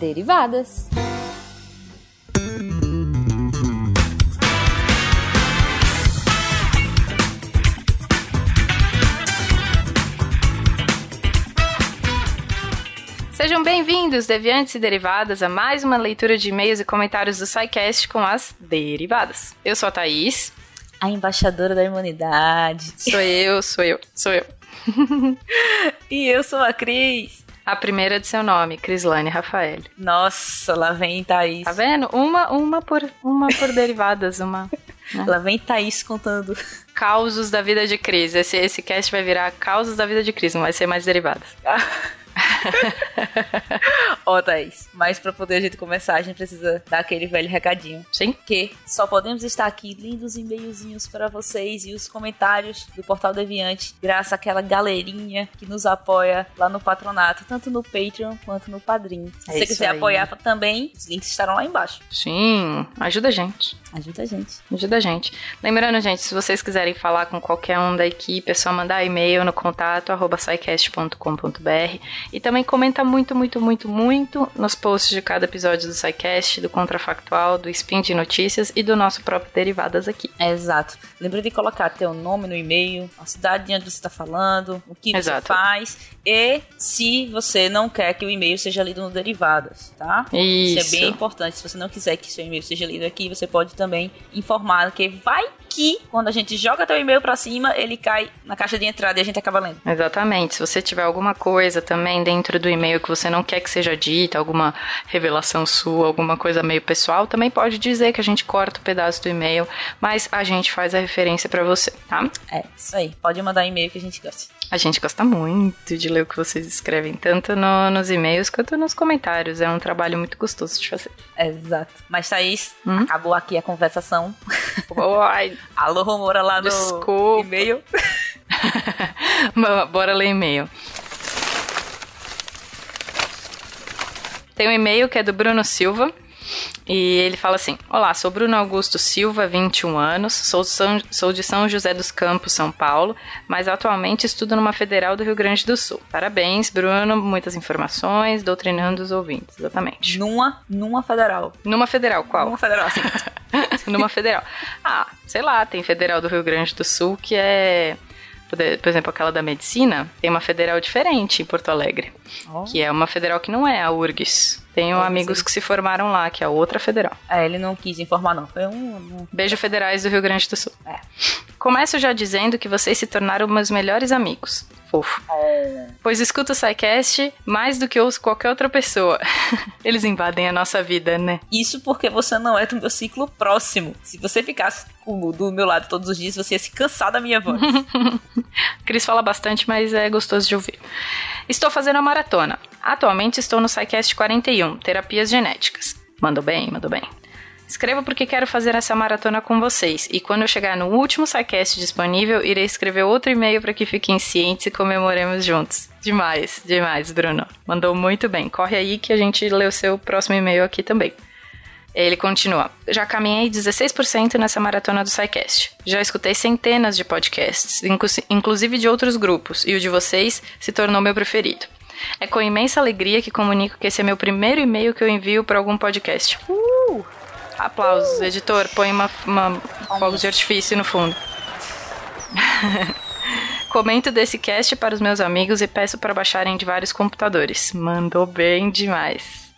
Derivadas. Sejam bem-vindos, deviantes e derivadas, a mais uma leitura de e-mails e comentários do SciCast com as derivadas. Eu sou a Thaís. A embaixadora da imunidade. Sou eu, sou eu, sou eu. e eu sou a Cris. A primeira de seu nome, Crislane Rafael. Nossa, lá vem Thaís. Tá vendo? Uma, uma por, uma por derivadas, uma. Né? Lá vem Thaís contando. Causos da vida de Cris. Esse, esse cast vai virar Causos da vida de Cris, não vai ser mais derivadas. Ó, oh, Thaís, mas pra poder a gente começar, a gente precisa dar aquele velho recadinho. Sim. Que só podemos estar aqui lendo os e-mailzinhos para vocês e os comentários do Portal Deviante, graças àquela galerinha que nos apoia lá no patronato, tanto no Patreon quanto no Padrim. Se é você quiser aí. apoiar também, os links estarão lá embaixo. Sim, ajuda a gente. Ajuda a gente. Ajuda a gente. Lembrando, gente, se vocês quiserem falar com qualquer um da equipe, é só mandar e-mail no contato arroba e também comenta muito, muito, muito, muito nos posts de cada episódio do SciCast, do Contrafactual, do Spin de Notícias e do nosso próprio Derivadas aqui. É, exato. Lembra de colocar teu nome no e-mail, a cidade de onde você está falando, o que exato. você faz e se você não quer que o e-mail seja lido no Derivadas, tá? Isso. Isso é bem importante. Se você não quiser que seu e-mail seja lido aqui, você pode também informar que vai que quando a gente joga teu e-mail para cima, ele cai na caixa de entrada e a gente acaba lendo. Exatamente. Se você tiver alguma coisa também dentro do e-mail que você não quer que seja dita, alguma revelação sua, alguma coisa meio pessoal, também pode dizer que a gente corta o um pedaço do e-mail, mas a gente faz a referência para você, tá? É, isso aí. Pode mandar e-mail que a gente gosta. A gente gosta muito de ler o que vocês escrevem, tanto no, nos e-mails quanto nos comentários. É um trabalho muito gostoso de fazer. Exato. Mas, Thaís, hum? acabou aqui a conversação. Oi. Alô, Romora lá no e-mail. Bora ler e-mail. Tem um e-mail que é do Bruno Silva. E ele fala assim: Olá, sou Bruno Augusto Silva, 21 anos, sou, São, sou de São José dos Campos, São Paulo, mas atualmente estudo numa federal do Rio Grande do Sul. Parabéns, Bruno, muitas informações, doutrinando os ouvintes, exatamente. Numa, numa federal. Numa federal, qual? Numa federal, sim. numa federal. Ah, sei lá, tem federal do Rio Grande do Sul que é por exemplo, aquela da medicina, tem uma federal diferente em Porto Alegre, oh. que é uma federal que não é a URGS. Tenho amigos que se formaram lá, que é outra federal. É, ele não quis informar, não. Foi um. um... Beijo federais do Rio Grande do Sul. É. Começo já dizendo que vocês se tornaram meus melhores amigos fofo. É. Pois escuta o SciCast mais do que ouço qualquer outra pessoa. Eles invadem a nossa vida, né? Isso porque você não é do meu ciclo próximo. Se você ficasse do meu lado todos os dias, você ia se cansar da minha voz. Cris fala bastante, mas é gostoso de ouvir. Estou fazendo a maratona. Atualmente estou no SciCast 41, Terapias Genéticas. Mandou bem, mandou bem. Escrevo porque quero fazer essa maratona com vocês. E quando eu chegar no último SciCast disponível, irei escrever outro e-mail para que fiquem cientes e comemoremos juntos. Demais, demais, Bruno. Mandou muito bem. Corre aí que a gente lê o seu próximo e-mail aqui também. Ele continua. Já caminhei 16% nessa maratona do SciCast. Já escutei centenas de podcasts, inclusive de outros grupos, e o de vocês se tornou meu preferido. É com imensa alegria que comunico que esse é meu primeiro e-mail que eu envio para algum podcast. Uh! Aplausos, editor. Põe uma, uma fogo de artifício no fundo. Comento desse cast para os meus amigos e peço para baixarem de vários computadores. Mandou bem demais.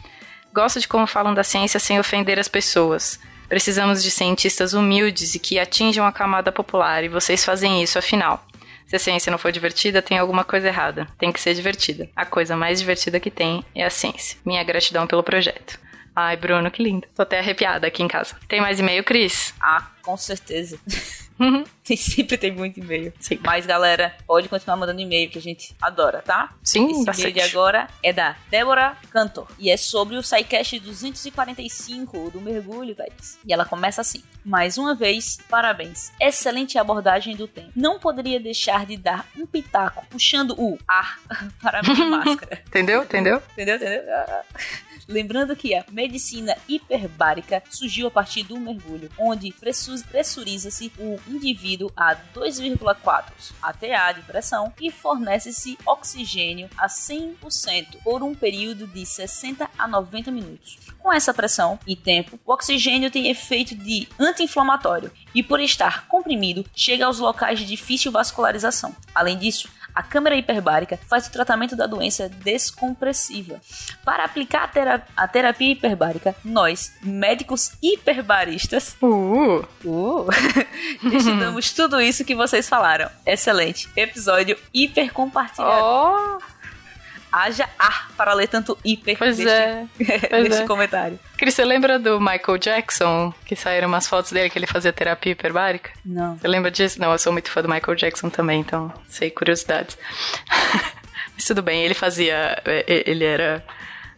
Gosto de como falam da ciência sem ofender as pessoas. Precisamos de cientistas humildes e que atinjam a camada popular, e vocês fazem isso, afinal. Se a ciência não for divertida, tem alguma coisa errada. Tem que ser divertida. A coisa mais divertida que tem é a ciência. Minha gratidão pelo projeto. Ai, Bruno, que lindo. Tô até arrepiada aqui em casa. Tem mais e-mail, Cris? Ah, com certeza. Tem, sempre tem muito e-mail. Sim. Mas, galera, pode continuar mandando e-mail que a gente adora, tá? Sim, Esse bastante. e-mail de agora é da Débora Cantor. E é sobre o SciCast 245 do mergulho, Thaís. E ela começa assim. Mais uma vez, parabéns. Excelente abordagem do tempo. Não poderia deixar de dar um pitaco puxando o ar para a minha máscara. Entendeu? Entendeu? Entendeu? Entendeu? Lembrando que a medicina hiperbárica surgiu a partir do mergulho, onde pressuriza-se o indivíduo a 2,4 ATA de pressão e fornece-se oxigênio a 100% por um período de 60 a 90 minutos. Com essa pressão e tempo, o oxigênio tem efeito de anti-inflamatório e, por estar comprimido, chega aos locais de difícil vascularização. Além disso, a câmara hiperbárica faz o tratamento da doença descompressiva. Para aplicar a, tera a terapia hiperbárica, nós, médicos hiperbaristas, uh. Uh, estudamos tudo isso que vocês falaram. Excelente. Episódio hiper compartilhado. Oh haja ar para ler tanto hiper pois neste, é. Pois neste é. comentário. Cris, você lembra do Michael Jackson, que saíram umas fotos dele que ele fazia terapia hiperbárica? Não. Você lembra disso? Não, eu sou muito fã do Michael Jackson também, então sei curiosidades. Mas tudo bem, ele fazia. É, ele era.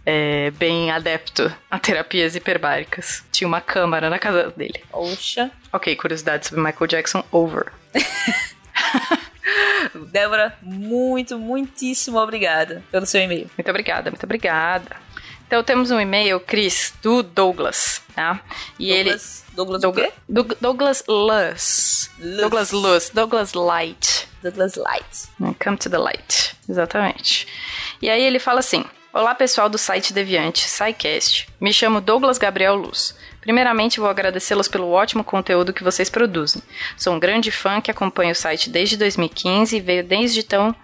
É, bem adepto a terapias hiperbáricas. Tinha uma câmara na casa dele. Oxa. Ok, curiosidade sobre Michael Jackson, over. Débora, muito, muitíssimo obrigada pelo seu e-mail. Muito obrigada, muito obrigada. Então temos um e-mail, Cris, do Douglas, tá? E Douglas, ele Douglas Douglas, Douglas, Douglas Luz. Luz. Douglas Luz, Douglas Light. Douglas Light. Come to the light. Exatamente. E aí ele fala assim: Olá pessoal do site Deviante, SciCast. Me chamo Douglas Gabriel Luz. Primeiramente, vou agradecê-los pelo ótimo conteúdo que vocês produzem. Sou um grande fã que acompanha o site desde 2015 e veio desde então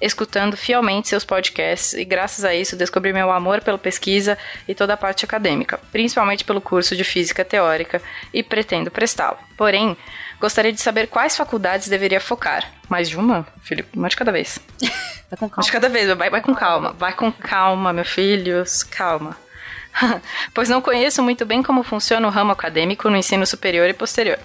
escutando fielmente seus podcasts e graças a isso descobri meu amor pela pesquisa e toda a parte acadêmica, principalmente pelo curso de física teórica e pretendo prestá-lo. Porém, gostaria de saber quais faculdades deveria focar. Mais de uma, filho? Uma de cada vez. Vai com calma. Uma de cada vez, vai, vai com calma. Vai com calma, meu filho, calma. pois não conheço muito bem como funciona o ramo acadêmico no ensino superior e posterior.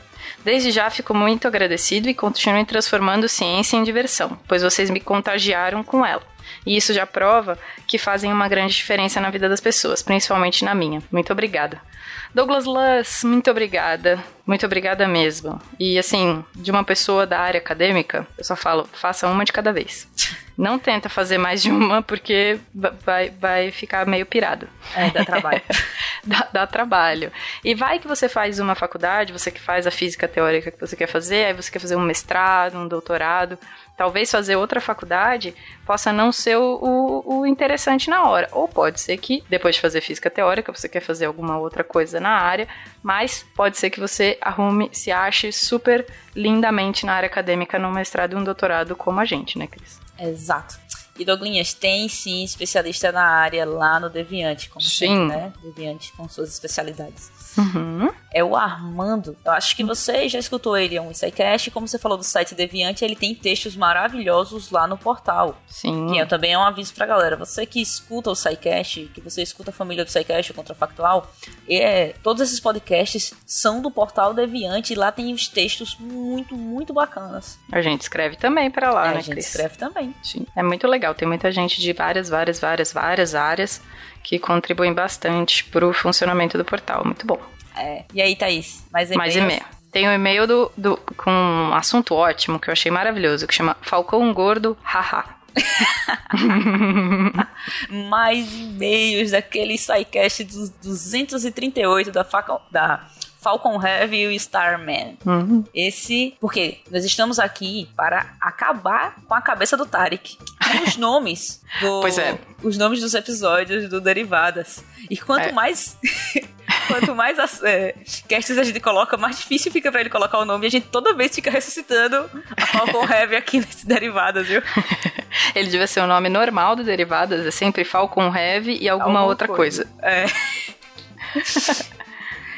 Desde já fico muito agradecido e continuem transformando ciência em diversão, pois vocês me contagiaram com ela. E isso já prova que fazem uma grande diferença na vida das pessoas, principalmente na minha. Muito obrigada. Douglas Luss, muito obrigada. Muito obrigada mesmo. E assim, de uma pessoa da área acadêmica, eu só falo, faça uma de cada vez. Não tenta fazer mais de uma, porque vai, vai ficar meio pirado. É, dá trabalho. dá, dá, trabalho. E vai que você faz uma faculdade, você que faz a física teórica que você quer fazer, aí você quer fazer um mestrado, um doutorado talvez fazer outra faculdade possa não ser o, o, o, interessante na hora. Ou pode ser que, depois de fazer física teórica, você quer fazer alguma outra coisa na área, mas pode ser que você arrume, se ache super lindamente na área acadêmica, num mestrado e um doutorado como a gente, né, Cris? Exato. E Douglinhas tem sim especialista na área lá no Deviante, como sim. Sempre, né? Deviante com suas especialidades. Uhum. É o Armando. Eu acho que você já escutou ele, é um Insidecast. Como você falou do site Deviante, ele tem textos maravilhosos lá no portal. Sim. Que também é um aviso pra galera. Você que escuta o SciCast, que você escuta a família do SciCast, o Contrafactual, é, todos esses podcasts são do portal Deviante e lá tem os textos muito, muito bacanas. A gente escreve também para lá, é, né, A gente Chris? escreve também. Sim. É muito legal. Tem muita gente de várias, várias, várias, várias áreas que contribuem bastante para o funcionamento do portal. Muito bom. É. E aí, Thaís? Mais e-mail? Mais e-mail. Tem um e-mail do, do, com um assunto ótimo que eu achei maravilhoso, que chama Falcão Gordo, haha. Mais e-mails daquele SciCast dos 238 da, faca, da Falcon Heavy e o Starman. Uhum. Esse, porque nós estamos aqui para acabar com a cabeça do Tarek. Os nomes do, pois é. os nomes dos episódios do Derivadas. E quanto é. mais quanto mais as, é, casts a gente coloca, mais difícil fica para ele colocar o nome. E a gente toda vez fica ressuscitando a Falcon Heavy aqui nesse Derivadas, viu? ele devia ser o nome normal do Derivadas, é sempre Falcon Heavy e alguma, alguma outra coisa. coisa. É.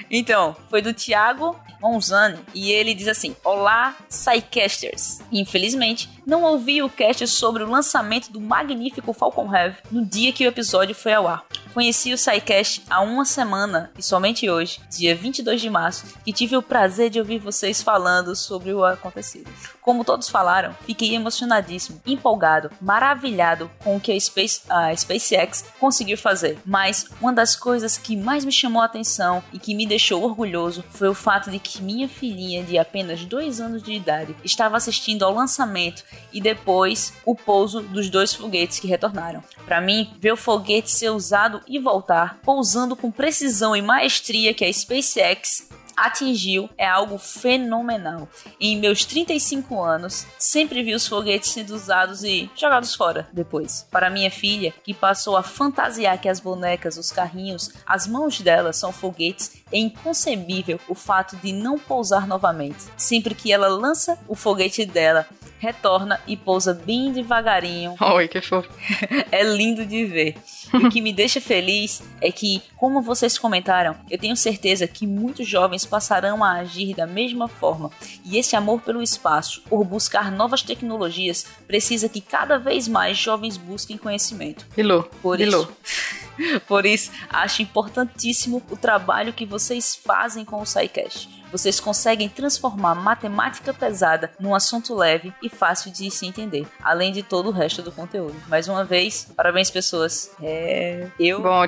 Então, foi do Thiago Monzani e ele diz assim: Olá, Psycasters. Infelizmente, não ouvi o cast sobre o lançamento do magnífico Falcon Heavy no dia que o episódio foi ao ar. Conheci o SciCast há uma semana e somente hoje, dia 22 de março, que tive o prazer de ouvir vocês falando sobre o acontecido. Como todos falaram, fiquei emocionadíssimo, empolgado, maravilhado com o que a, Space, a SpaceX conseguiu fazer. Mas uma das coisas que mais me chamou a atenção e que me deixou orgulhoso foi o fato de que minha filhinha, de apenas dois anos de idade, estava assistindo ao lançamento e depois o pouso dos dois foguetes que retornaram. Para mim, ver o foguete ser usado e voltar, pousando com precisão e maestria que a SpaceX atingiu é algo fenomenal. Em meus 35 anos, sempre vi os foguetes sendo usados e jogados fora depois. Para minha filha, que passou a fantasiar que as bonecas, os carrinhos, as mãos dela são foguetes, é inconcebível o fato de não pousar novamente. Sempre que ela lança o foguete dela, retorna e pousa bem devagarinho. Oi, que fofo. é lindo de ver. E o que me deixa feliz é que, como vocês comentaram, eu tenho certeza que muitos jovens passarão a agir da mesma forma. E esse amor pelo espaço, por buscar novas tecnologias, precisa que cada vez mais jovens busquem conhecimento. Ilô, Por Ilô. isso, por isso, acho importantíssimo o trabalho que vocês fazem com o SciCast. Vocês conseguem transformar matemática pesada num assunto leve e fácil de se entender, além de todo o resto do conteúdo. Mais uma vez, parabéns, pessoas. É, eu Bom,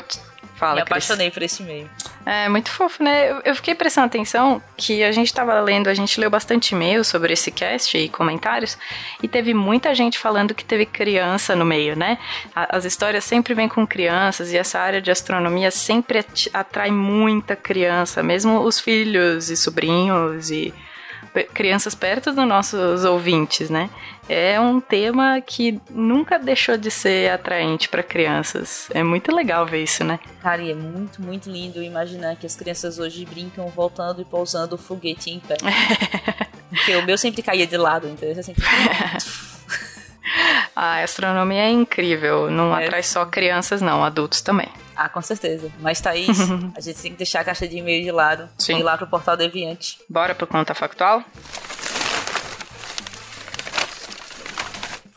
fala, me Cris. apaixonei por esse meio. É muito fofo, né? Eu, eu fiquei prestando atenção que a gente tava lendo, a gente leu bastante e-mail sobre esse cast e comentários, e teve muita gente falando que teve criança no meio, né? As histórias sempre vêm com crianças, e essa área de astronomia sempre atrai muita criança, mesmo os filhos e sobrinhos e crianças perto dos nossos ouvintes, né? É um tema que nunca deixou de ser atraente para crianças. É muito legal ver isso, né? Cara, e é muito, muito lindo imaginar que as crianças hoje brincam voltando e pousando o foguete em pé. Porque o meu sempre caía de lado, então eu sempre A astronomia é incrível, não É. atrai só crianças, não, adultos também. Ah, com certeza. Mas, Thaís, a gente tem que deixar a caixa de e-mail de lado Sim. e ir lá pro Portal Deviante. Bora pro conta factual?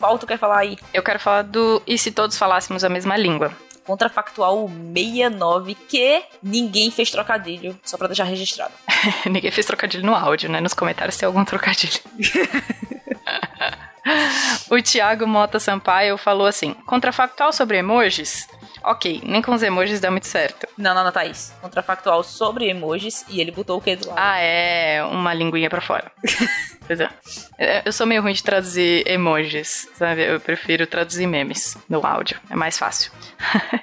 Qual tu quer falar aí? Eu quero falar do e se todos falássemos a mesma língua. Contrafactual 69, que ninguém fez trocadilho, só pra deixar registrado. Ninguém fez trocadilho no áudio, né? Nos comentários tem algum trocadilho. o Thiago Mota Sampaio falou assim: contrafactual sobre emojis? Ok, nem com os emojis dá muito certo. Não, não, não, Thaís. Contrafactual sobre emojis e ele botou o que do lado? Ah, é uma linguinha pra fora. pois é. É, Eu sou meio ruim de traduzir emojis, sabe? Eu prefiro traduzir memes no áudio, é mais fácil.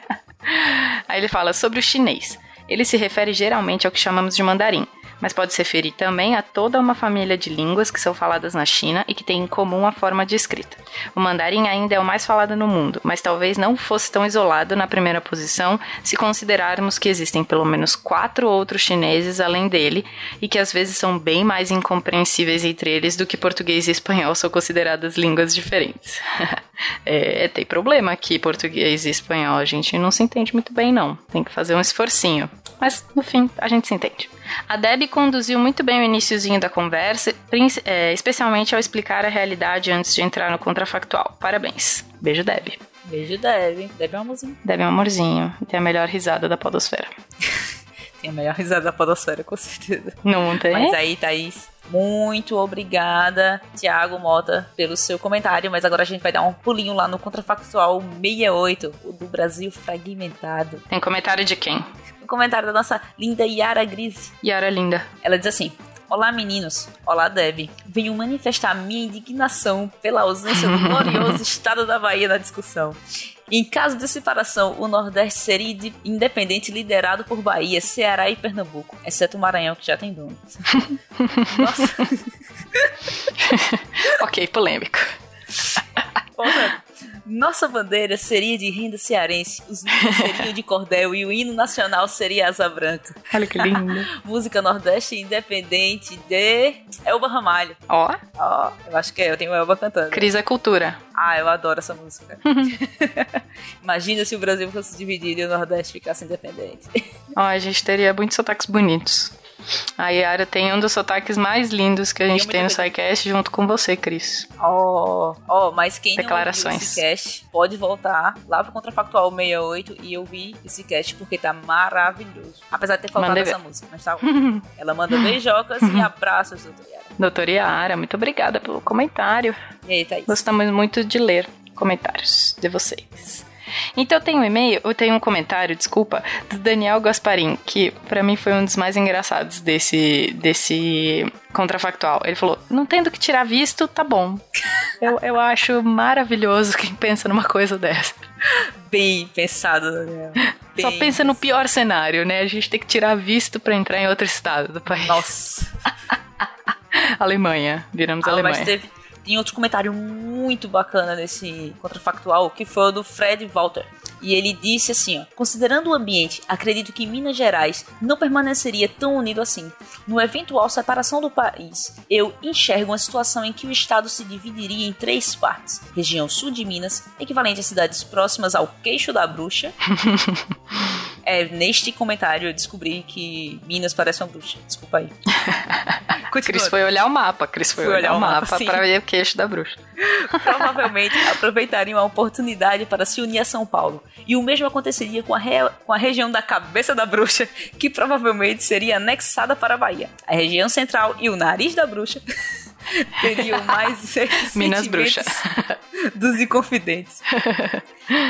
Aí ele fala sobre o chinês. Ele se refere geralmente ao que chamamos de mandarim, mas pode se referir também a toda uma família de línguas que são faladas na China e que têm em comum a forma de escrita. O mandarim ainda é o mais falado no mundo, mas talvez não fosse tão isolado na primeira posição se considerarmos que existem pelo menos quatro outros chineses além dele e que às vezes são bem mais incompreensíveis entre eles do que português e espanhol são consideradas línguas diferentes. é, tem problema que português e espanhol a gente não se entende muito bem, não. Tem que fazer um esforcinho. Mas, no fim, a gente se entende. A Deb conduziu muito bem o iniciozinho da conversa, é, especialmente ao explicar a realidade antes de entrar no contrafactual. Parabéns. Beijo, Deb. Beijo, Deb. Deb é um amorzinho. Deb é um amorzinho e tem a melhor risada da podosfera. Tem a melhor risada da podosfera, com certeza. Não tem? Mas aí, Thaís, muito obrigada, Thiago Mota, pelo seu comentário. Mas agora a gente vai dar um pulinho lá no Contrafactual 68, o do Brasil Fragmentado. Tem comentário de quem? O comentário da nossa linda Yara Grise. Yara Linda. Ela diz assim: Olá meninos, olá Deb. Venho manifestar minha indignação pela ausência do glorioso estado da Bahia na discussão. Em caso de separação, o Nordeste seria inde- independente liderado por Bahia, Ceará e Pernambuco, exceto o Maranhão, que já tem dono. Nossa, ok, polêmico. Porra. Nossa bandeira seria de renda cearense, os hinos seriam de cordel e o hino nacional seria asa branca. Olha que lindo. Música Nordeste independente de Elba Ramalho. Ó, Ó, eu acho que é, eu tenho Elba cantando. Cris é cultura. Ah, eu adoro essa música. Imagina se o Brasil fosse dividido e o Nordeste ficasse independente. Ó, a gente teria muitos sotaques bonitos. A Yara tem um dos sotaques mais lindos que a gente muita tem no. SciCast junto com você, Cris. Ó, ó, mas quem não Declarações. esse cast, pode voltar lá pro Contrafactual 68 e ouvir esse cast, porque tá maravilhoso. Apesar de ter faltado Mandei essa música, mas tá. Ela manda beijocas e abraços, doutor Yara. Doutora Yara, muito obrigada pelo comentário. E aí, Thaís? Gostamos muito de ler comentários de vocês. Então eu tenho um e-mail, eu tenho um comentário, desculpa, do Daniel Gasparim, que pra mim foi um dos mais engraçados desse, desse contrafactual. Ele falou: não tendo que tirar visto, tá bom. Eu, eu acho maravilhoso quem pensa numa coisa dessa. Bem pensado, Daniel. Bem Só pensa no pior cenário, né? A gente tem que tirar visto pra entrar em outro estado do país. Nossa. Alemanha. Viramos Ah, Alemanha. mas teve, tem outro comentário muito bacana nesse contrafactual, que foi o do Fred Walter. E ele disse assim, ó, considerando o ambiente, acredito que Minas Gerais não permaneceria tão unido assim. No eventual separação do país, eu enxergo uma situação em que o estado se dividiria em três partes. Região sul de Minas, equivalente a cidades próximas ao queixo da bruxa. é, neste comentário eu descobri que Minas parece uma bruxa. Desculpa aí. Cris foi olhar o mapa. Cris foi Fui olhar, olhar o mapa, mapa pra ver o queixo da bruxa. provavelmente aproveitariam a oportunidade para se unir a São Paulo. E o mesmo aconteceria com a, re- com a região da Cabeça da Bruxa, que provavelmente seria anexada para a Bahia. A região central e o nariz da bruxa teriam mais Minas sentimentos bruxa. dos inconfidentes.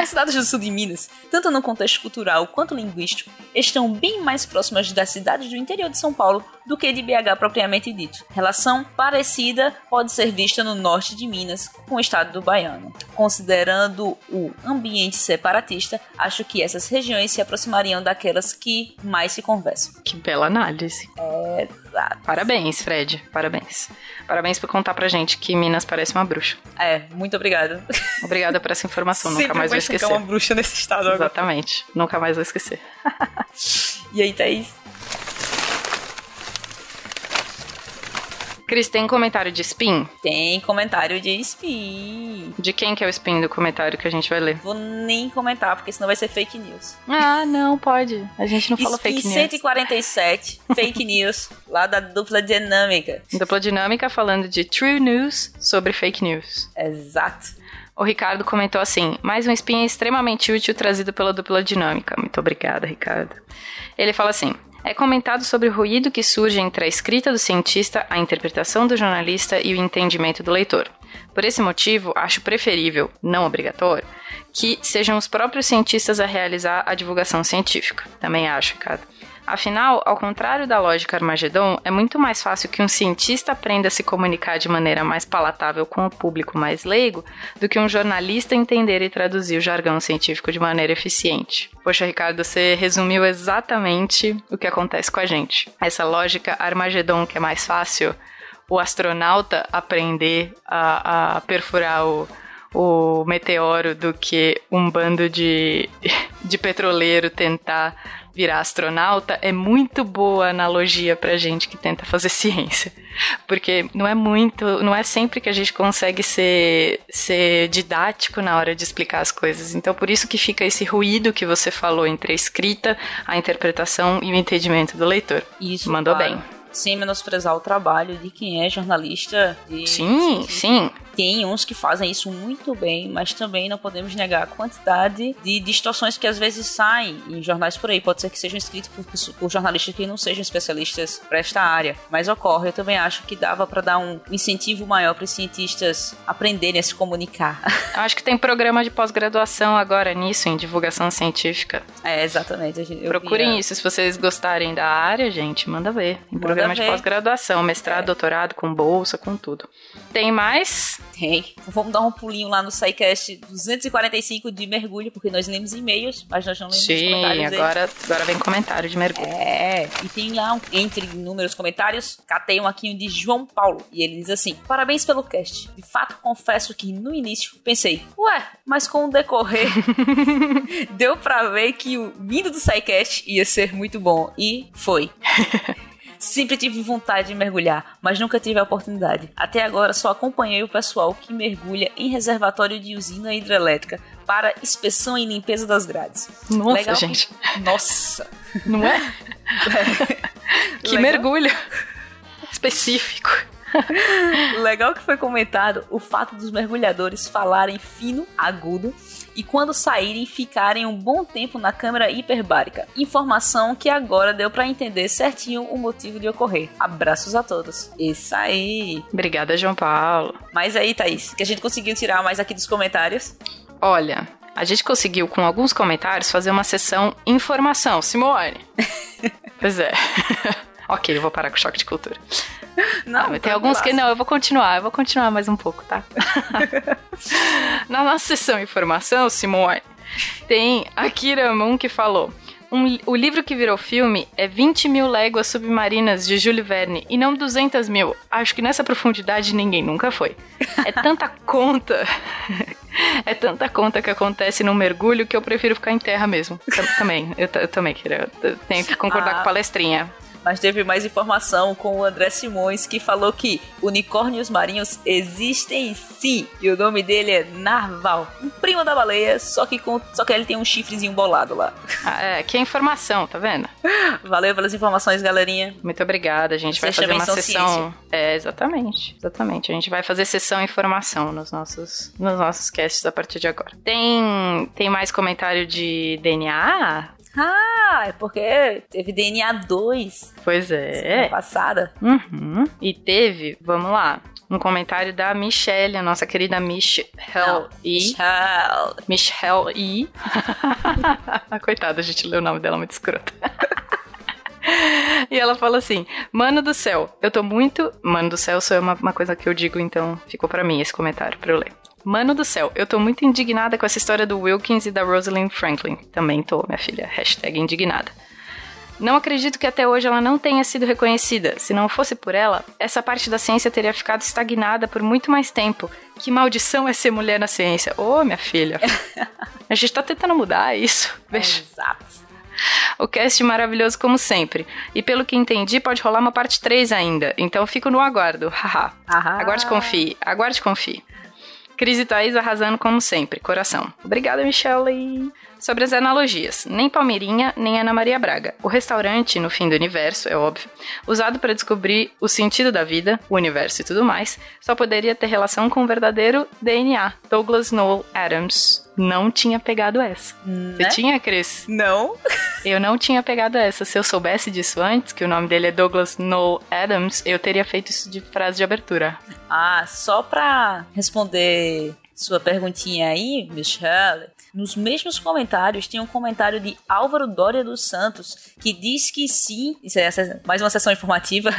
As cidades do sul de Minas, tanto no contexto cultural quanto linguístico, estão bem mais próximas das cidades do interior de São Paulo do que de BH propriamente dito. Relação parecida pode ser vista no norte de Minas com o estado do Baiano. Considerando o ambiente separatista, acho que essas regiões se aproximariam daquelas que mais se conversam. Que bela análise. Parabéns, Fred. Parabéns. Parabéns por contar pra gente que Minas parece uma bruxa. É, muito obrigado. Obrigada por essa informação. Nunca mais vou esquecer. uma bruxa nesse estado agora. Exatamente. Nunca mais vou esquecer. E aí, Thaís? Cris, tem comentário de spin? Tem comentário de spin. De quem que é o spin do comentário que a gente vai ler? Vou nem comentar, porque senão vai ser fake news. Ah, não, pode. A gente não fala Spin fake news. 147, fake news, lá da dupla dinâmica. Dupla dinâmica falando de true news sobre fake news. Exato. O Ricardo comentou assim: mais um spin extremamente útil trazido pela dupla dinâmica. Muito obrigada, Ricardo. Ele fala assim: é comentado sobre o ruído que surge entre a escrita do cientista, a interpretação do jornalista e o entendimento do leitor. Por esse motivo, acho preferível, não obrigatório, que sejam os próprios cientistas a realizar a divulgação científica. Também acho, Ricardo. Afinal, ao contrário da lógica Armagedon, é muito mais fácil que um cientista aprenda a se comunicar de maneira mais palatável com o público mais leigo do que um jornalista entender e traduzir o jargão científico de maneira eficiente. Poxa, Ricardo, você resumiu exatamente o que acontece com a gente. Essa lógica Armagedon que é mais fácil o astronauta aprender a, a perfurar o, o meteoro do que um bando de, de petroleiro tentar virar astronauta é muito boa analogia pra gente que tenta fazer ciência. Porque não é muito, não é sempre que a gente consegue ser, ser didático na hora de explicar as coisas. Então por isso que fica esse ruído que você falou entre a escrita, a interpretação e o entendimento do leitor. Isso. Mandou claro. bem. Sem menosprezar o trabalho de quem é jornalista. De... Sim, sim. Tem uns que fazem isso muito bem, mas também não podemos negar a quantidade de distorções que às vezes saem em jornais por aí. Pode ser que sejam escritos por, por jornalistas que não sejam especialistas para esta área, mas ocorre. Eu também acho que dava para dar um incentivo maior para os cientistas aprenderem a se comunicar. Eu acho que tem programa de pós-graduação agora nisso, em divulgação científica. é, exatamente. eu Procurem via- isso. Se vocês gostarem da área, gente, manda ver. Manda programa de ver. pós-graduação, mestrado, É. doutorado, com bolsa, com tudo. Tem mais? Tem. Vamos dar um pulinho lá no SciCast 245 de mergulho, porque nós lemos e-mails, mas nós não lemos os Sim, comentários deles. agora, agora vem comentário de mergulho. É, e tem lá, um- entre inúmeros comentários, catei um aqui de João Paulo. E ele diz assim: Parabéns pelo cast. De fato, confesso que no início pensei, ué, mas com o decorrer, deu pra ver que o vindo do SciCast ia ser muito bom. E foi. Sempre tive vontade de mergulhar, mas nunca tive a oportunidade. Até agora só acompanhei o pessoal que mergulha em reservatório de usina hidrelétrica para inspeção e limpeza das grades. Nossa, Legal que- gente. Nossa! Não é? que Legal. mergulho específico. Legal que foi comentado o fato dos mergulhadores falarem fino, agudo e quando saírem ficarem um bom tempo na câmera hiperbárica. Informação que agora deu pra entender certinho o motivo de ocorrer. Abraços a todos. Isso aí. Obrigada, João Paulo. Mas aí, Thaís, que a gente conseguiu tirar mais aqui dos comentários. Olha, a gente conseguiu, com alguns comentários, fazer uma sessão informação. Simone. pois é. ok, eu vou parar com o choque de cultura. Não, Ah, tem alguns que não, eu vou continuar, eu vou continuar mais um pouco, tá? Na nossa sessão informação, Simone, tem a Kira Moon que falou: Um, o livro que virou filme é 20 mil léguas submarinas de Júlio Verne e não 200 mil. Acho que nessa profundidade ninguém nunca foi. É tanta conta. é tanta conta que acontece num mergulho que eu prefiro ficar em terra mesmo. Também, eu, eu também queria. Tenho que concordar ah. com a palestrinha mas teve mais informação com o André Simões, que falou que unicórnios marinhos existem sim, e o nome dele é Narval, um primo da baleia, só que, com, só que ele tem um chifrezinho bolado lá. Ah, é, que é informação, tá vendo? Valeu pelas informações, galerinha. Muito obrigada, a gente Você vai fazer uma sessão... Ciência. É, exatamente, exatamente. A gente vai fazer sessão informação nos nossos, nos nossos casts a partir de agora. Tem, tem mais comentário de DNA? Ah, é porque teve DNA 2. Pois é. Semana passada. Uhum. E teve, vamos lá, um comentário da Michelle, a nossa querida Michelle E. Michelle. Michelle E. Coitada, a gente leu o nome dela muito escroto. E ela fala assim: Mano do céu, eu tô muito. Mano do céu sou uma, uma coisa que eu digo, então ficou para mim esse comentário pra eu ler. Mano do céu, eu tô muito indignada com essa história do Wilkins e da Rosalind Franklin. Também tô, minha filha. Hashtag indignada. Não acredito que até hoje ela não tenha sido reconhecida. Se não fosse por ela, essa parte da ciência teria ficado estagnada por muito mais tempo. Que maldição é ser mulher na ciência. Ô, oh, minha filha. A gente tá tentando mudar isso. Veja. Exato. O cast maravilhoso como sempre. E pelo que entendi, pode rolar uma parte 3 ainda. Então fico no aguardo. Haha. Aguarde confie. Aguarde confie. Cris e Thaís arrasando como sempre. Coração. Obrigada, Michelle. Sobre as analogias, nem Palmeirinha, nem Ana Maria Braga. O restaurante, no fim do universo, é óbvio, usado para descobrir o sentido da vida, o universo e tudo mais, só poderia ter relação com o verdadeiro DNA. Douglas Noel Adams não tinha pegado essa. Né? Você tinha, Cris? Não. Eu não tinha pegado essa. Se eu soubesse disso antes, que o nome dele é Douglas Noel Adams, eu teria feito isso de frase de abertura. Ah, só pra responder sua perguntinha aí, Michelle, nos mesmos comentários tem um comentário de Álvaro Dória dos Santos que diz que sim, isso é mais uma sessão informativa.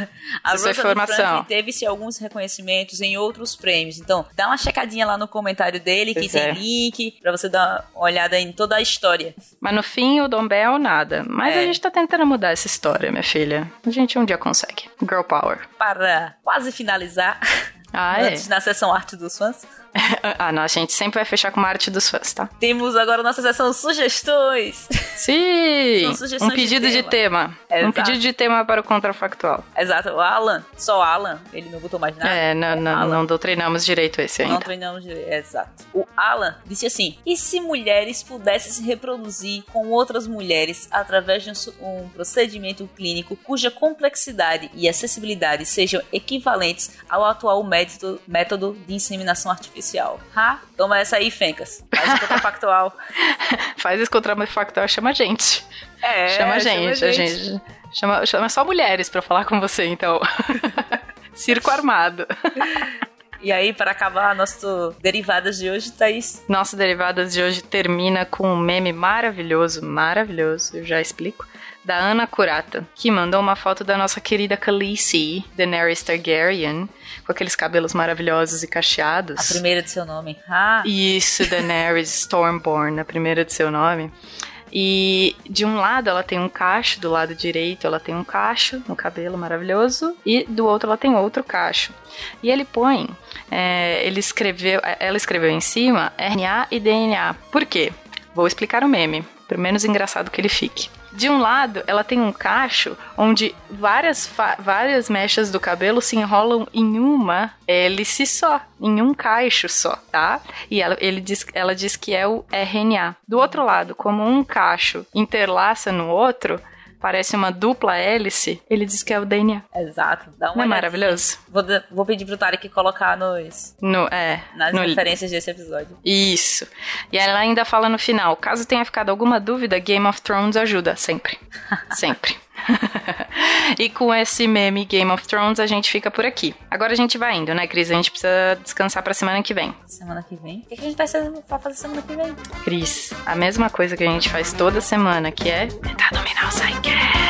A Rosa informação. teve-se alguns reconhecimentos em outros prêmios. Então, dá uma checadinha lá no comentário dele que pois tem é. link para você dar uma olhada em toda a história. Mas no fim, o Dom Bell nada. Mas é. a gente tá tentando mudar essa história, minha filha. A gente um dia consegue. Girl Power. Para quase finalizar, ah, antes é? na sessão arte dos fãs. ah, não, a gente sempre vai fechar com uma arte dos fãs, tá? Temos agora nossa sessão sugestões. Sim! Sugestões um pedido de tema. De tema. Um pedido de tema para o contrafactual. Exato. O Alan, só o Alan, ele não botou mais nada. É, não, não, Alan. não treinamos direito esse ainda. Não treinamos direito, exato. O Alan disse assim: e se mulheres pudessem se reproduzir com outras mulheres através de um, um procedimento clínico cuja complexidade e acessibilidade sejam equivalentes ao atual método, método de inseminação artificial? Artificial. Ha? Toma essa aí, Fencas. Faz o contrafactual. Faz esse contrafactual, chama a gente. É, chama a gente, chama a gente. Gente. Chama, chama só mulheres para falar com você, então. Circo armado. E aí, para acabar nosso Derivadas de hoje, Thaís? Nosso Derivadas de hoje termina com um meme maravilhoso, maravilhoso, eu já explico, da Ana Curata, que mandou uma foto da nossa querida Khaleesi, Daenerys Targaryen, com aqueles cabelos maravilhosos e cacheados. A primeira de seu nome. Ah. Isso, Daenerys Stormborn, a primeira de seu nome. E de um lado ela tem um cacho, do lado direito ela tem um cacho no cabelo maravilhoso, e do outro ela tem outro cacho. E ele põe, é, ele escreveu, ela escreveu em cima RNA e DNA. Por quê? Vou explicar o meme, pelo menos engraçado que ele fique. De um lado, ela tem um cacho onde várias, várias mechas do cabelo se enrolam em uma hélice só, em um cacho só, tá? E ela, ele diz, ela diz que é o RNA. Do outro lado, como um cacho interlaça no outro, parece uma dupla hélice, ele diz que é o DNA. Exato. Dá uma é maravilhoso? Vou, vou pedir pro Tarek colocar nos, no, é, nas no, referências desse episódio. Isso. E ela ainda fala no final, caso tenha ficado alguma dúvida, Game of Thrones ajuda, sempre. sempre. e com esse meme Game of Thrones a gente fica por aqui. Agora a gente vai indo, né, Cris? A gente precisa descansar pra semana que vem. Semana que vem? O que a gente vai fazer semana que vem? Cris, a mesma coisa que a gente faz toda semana, que é tentar dominar o Sidecast.